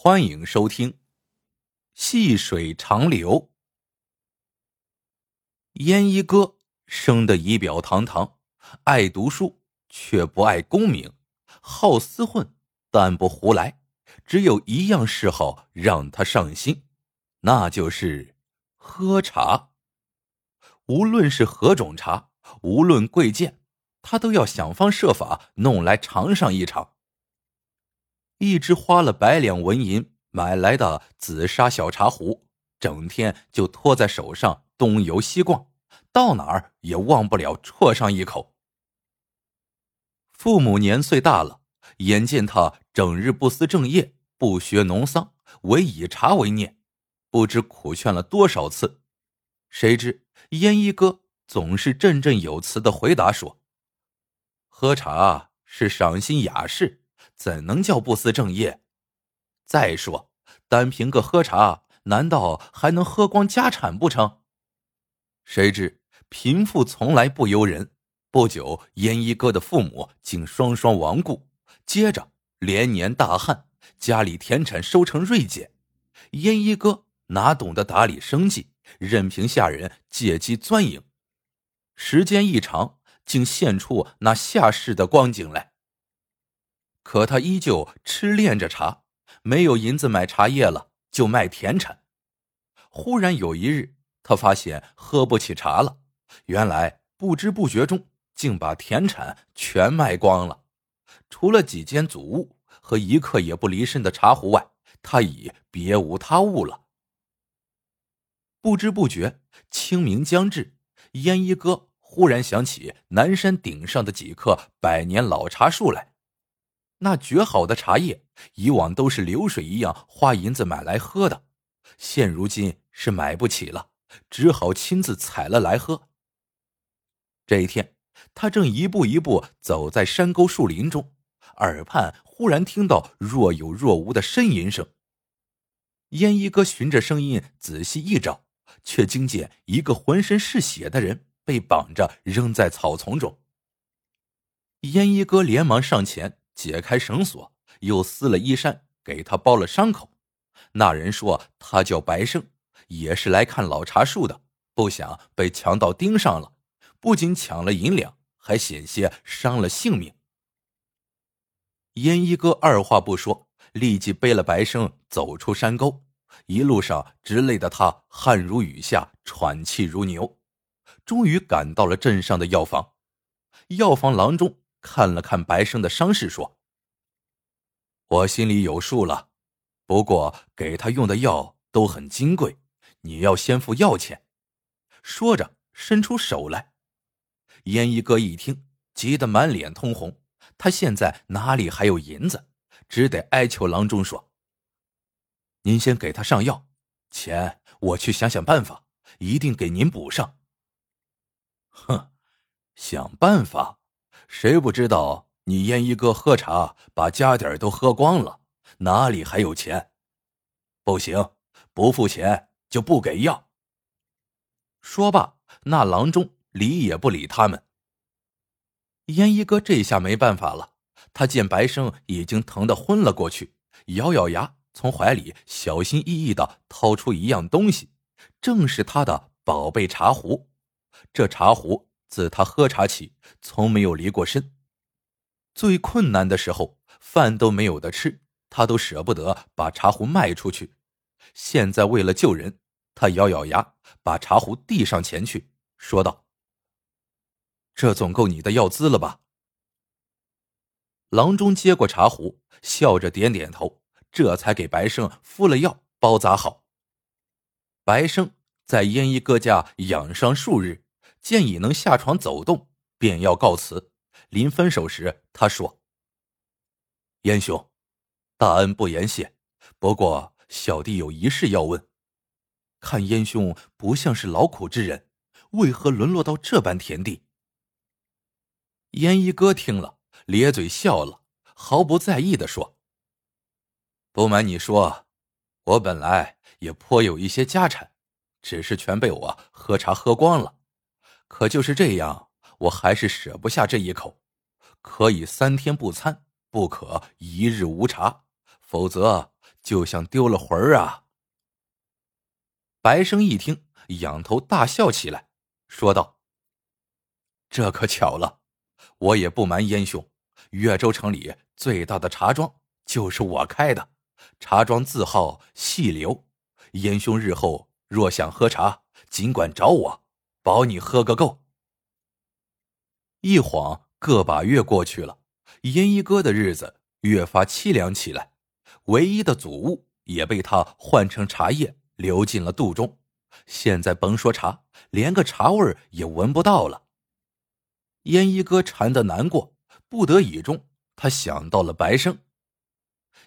欢迎收听《细水长流》。烟一哥生得仪表堂堂，爱读书却不爱功名，好厮混但不胡来。只有一样嗜好让他上心，那就是喝茶。无论是何种茶，无论贵贱，他都要想方设法弄来尝上一场。一只花了百两纹银买来的紫砂小茶壶，整天就托在手上东游西逛，到哪儿也忘不了啜上一口。父母年岁大了，眼见他整日不思正业，不学农桑，唯以茶为念，不知苦劝了多少次，谁知烟一哥总是振振有词的回答说：“喝茶是赏心雅事。”怎能叫不思正业？再说，单凭个喝茶，难道还能喝光家产不成？谁知贫富从来不由人，不久，烟一哥的父母竟双双亡故，接着连年大旱，家里田产收成锐减，烟一哥哪懂得打理生计，任凭下人借机钻营，时间一长，竟现出那下世的光景来。可他依旧痴恋着茶，没有银子买茶叶了，就卖田产。忽然有一日，他发现喝不起茶了，原来不知不觉中竟把田产全卖光了，除了几间祖屋和一刻也不离身的茶壶外，他已别无他物了。不知不觉，清明将至，烟一哥忽然想起南山顶上的几棵百年老茶树来。那绝好的茶叶，以往都是流水一样花银子买来喝的，现如今是买不起了，只好亲自采了来喝。这一天，他正一步一步走在山沟树林中，耳畔忽然听到若有若无的呻吟声。烟一哥循着声音仔细一找，却惊见一个浑身是血的人被绑着扔在草丛中。烟一哥连忙上前。解开绳索，又撕了衣衫，给他包了伤口。那人说他叫白胜，也是来看老茶树的，不想被强盗盯上了，不仅抢了银两，还险些伤了性命。烟一哥二话不说，立即背了白胜走出山沟，一路上直累得他汗如雨下，喘气如牛。终于赶到了镇上的药房，药房郎中。看了看白生的伤势，说：“我心里有数了，不过给他用的药都很金贵，你要先付药钱。”说着，伸出手来。烟一哥一听，急得满脸通红。他现在哪里还有银子，只得哀求郎中说：“您先给他上药，钱我去想想办法，一定给您补上。”哼，想办法。谁不知道你烟一哥喝茶把家底儿都喝光了，哪里还有钱？不行，不付钱就不给药。说罢，那郎中理也不理他们。烟一哥这下没办法了，他见白生已经疼得昏了过去，咬咬牙，从怀里小心翼翼的掏出一样东西，正是他的宝贝茶壶。这茶壶。自他喝茶起，从没有离过身。最困难的时候，饭都没有的吃，他都舍不得把茶壶卖出去。现在为了救人，他咬咬牙，把茶壶递上前去，说道：“这总够你的药资了吧？”郎中接过茶壶，笑着点点头，这才给白生敷了药，包扎好。白生在燕一哥家养伤数日。见已能下床走动，便要告辞。临分手时，他说：“燕兄，大恩不言谢。不过小弟有一事要问。看燕兄不像是劳苦之人，为何沦落到这般田地？”燕一哥听了，咧嘴笑了，毫不在意的说：“不瞒你说，我本来也颇有一些家产，只是全被我喝茶喝光了。”可就是这样，我还是舍不下这一口。可以三天不餐，不可一日无茶，否则就像丢了魂儿啊！白生一听，仰头大笑起来，说道：“这可巧了，我也不瞒燕兄，岳州城里最大的茶庄就是我开的，茶庄字号细流。燕兄日后若想喝茶，尽管找我，保你喝个够。”一晃个把月过去了，烟一哥的日子越发凄凉起来，唯一的祖物也被他换成茶叶。流进了肚中，现在甭说茶，连个茶味也闻不到了。烟一哥馋得难过，不得已中，他想到了白生。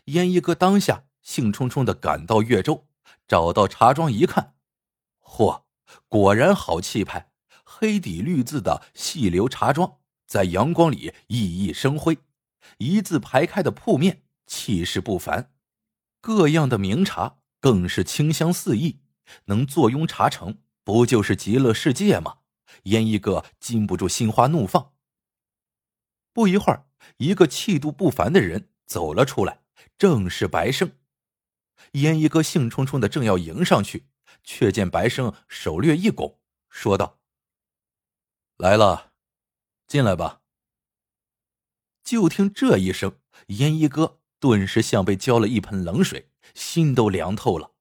烟一哥当下兴冲冲的赶到岳州，找到茶庄一看，嚯，果然好气派，黑底绿字的“细流茶庄”在阳光里熠熠生辉，一字排开的铺面气势不凡，各样的名茶。更是清香四溢，能坐拥茶城，不就是极乐世界吗？烟一哥禁不住心花怒放。不一会儿，一个气度不凡的人走了出来，正是白胜。烟一哥兴冲冲的正要迎上去，却见白生手略一拱，说道：“来了，进来吧。”就听这一声，烟一哥顿时像被浇了一盆冷水。心都凉透了，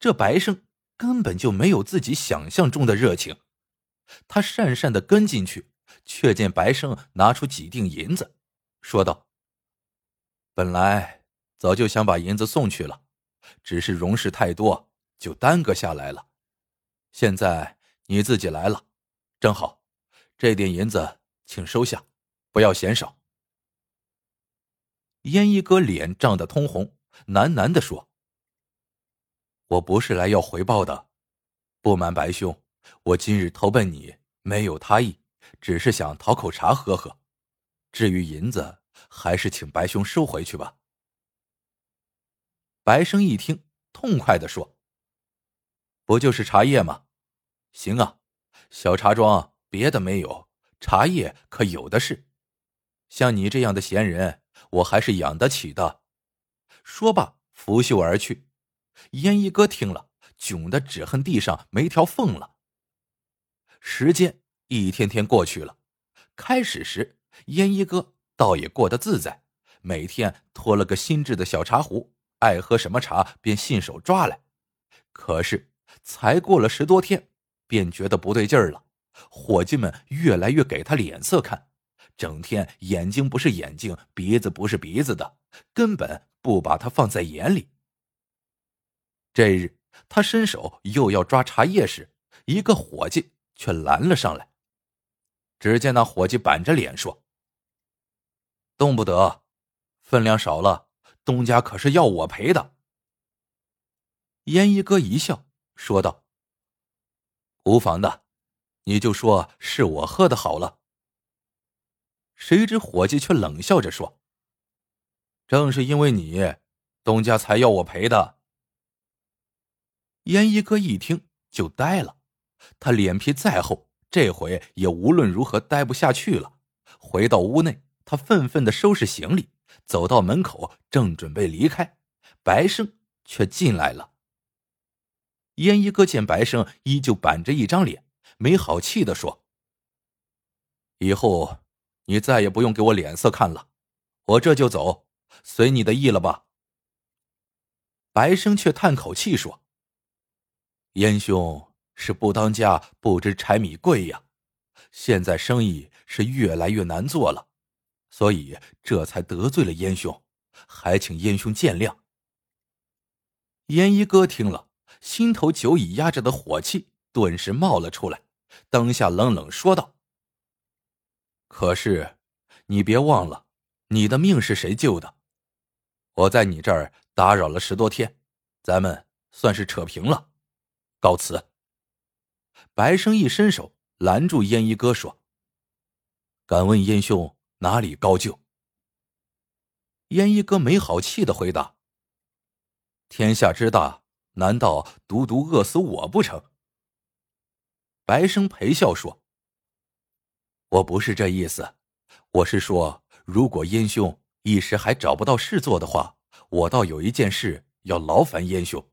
这白生根本就没有自己想象中的热情。他讪讪的跟进去，却见白生拿出几锭银子，说道：“本来早就想把银子送去了，只是容事太多，就耽搁下来了。现在你自己来了，正好，这点银子请收下，不要嫌少。”烟一哥脸涨得通红，喃喃的说。我不是来要回报的，不瞒白兄，我今日投奔你没有他意，只是想讨口茶喝喝。至于银子，还是请白兄收回去吧。白生一听，痛快的说：“不就是茶叶吗？行啊，小茶庄别的没有，茶叶可有的是。像你这样的闲人，我还是养得起的。”说罢，拂袖而去。烟一哥听了，窘得只恨地上没条缝了。时间一天天过去了，开始时烟一哥倒也过得自在，每天托了个新制的小茶壶，爱喝什么茶便信手抓来。可是才过了十多天，便觉得不对劲儿了，伙计们越来越给他脸色看，整天眼睛不是眼睛，鼻子不是鼻子的，根本不把他放在眼里。这日，他伸手又要抓茶叶时，一个伙计却拦了上来。只见那伙计板着脸说：“动不得，分量少了，东家可是要我赔的。”烟一哥一笑，说道：“无妨的，你就说是我喝的好了。”谁知伙计却冷笑着说：“正是因为你，东家才要我赔的。”烟一哥一听就呆了，他脸皮再厚，这回也无论如何待不下去了。回到屋内，他愤愤的收拾行李，走到门口，正准备离开，白胜却进来了。烟一哥见白胜依旧板着一张脸，没好气的说：“以后你再也不用给我脸色看了，我这就走，随你的意了吧。”白生却叹口气说。燕兄是不当家不知柴米贵呀，现在生意是越来越难做了，所以这才得罪了燕兄，还请燕兄见谅。燕一哥听了，心头久已压着的火气顿时冒了出来，当下冷冷说道：“可是，你别忘了，你的命是谁救的？我在你这儿打扰了十多天，咱们算是扯平了。”告辞。白生一伸手拦住烟一哥，说：“敢问燕兄哪里高就？”烟一哥没好气的回答：“天下之大，难道独独饿死我不成？”白生陪笑说：“我不是这意思，我是说，如果燕兄一时还找不到事做的话，我倒有一件事要劳烦燕兄。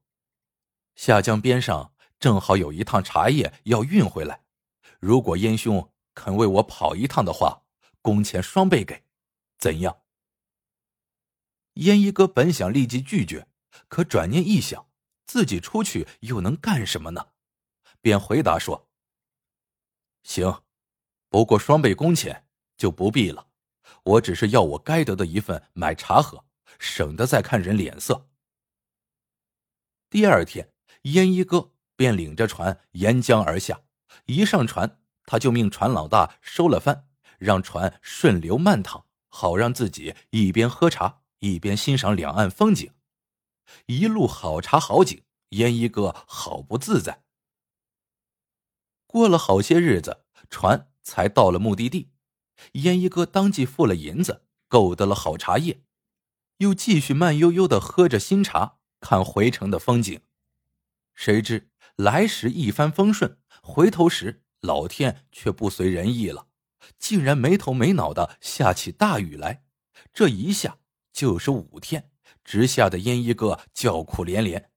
下江边上正好有一趟茶叶要运回来，如果燕兄肯为我跑一趟的话，工钱双倍给，怎样？燕一哥本想立即拒绝，可转念一想，自己出去又能干什么呢？便回答说：“行，不过双倍工钱就不必了。我只是要我该得的一份买茶喝，省得再看人脸色。”第二天，烟一哥便领着船沿江而下。一上船，他就命船老大收了帆，让船顺流慢淌，好让自己一边喝茶一边欣赏两岸风景。一路好茶好景，烟一哥好不自在。过了好些日子，船才到了目的地。烟一哥当即付了银子，购得了好茶叶，又继续慢悠悠的喝着新茶。看回城的风景，谁知来时一帆风顺，回头时老天却不随人意了，竟然没头没脑的下起大雨来。这一下就是五天，直吓得燕一哥叫苦连连。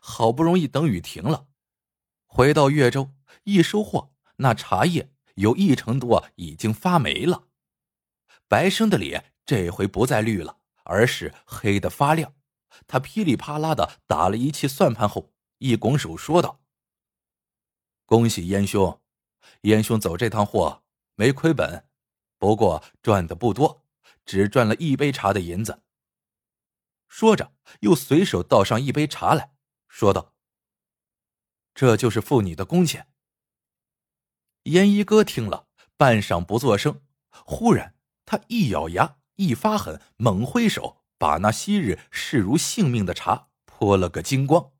好不容易等雨停了，回到岳州一收获，那茶叶有一成多已经发霉了。白生的脸这回不再绿了，而是黑的发亮。他噼里啪啦的打了一气算盘后，一拱手说道：“恭喜燕兄，燕兄走这趟货没亏本，不过赚的不多，只赚了一杯茶的银子。”说着，又随手倒上一杯茶来说道：“这就是付你的工钱。”烟一哥听了，半晌不作声，忽然他一咬牙，一发狠，猛挥手。把那昔日视如性命的茶泼了个精光。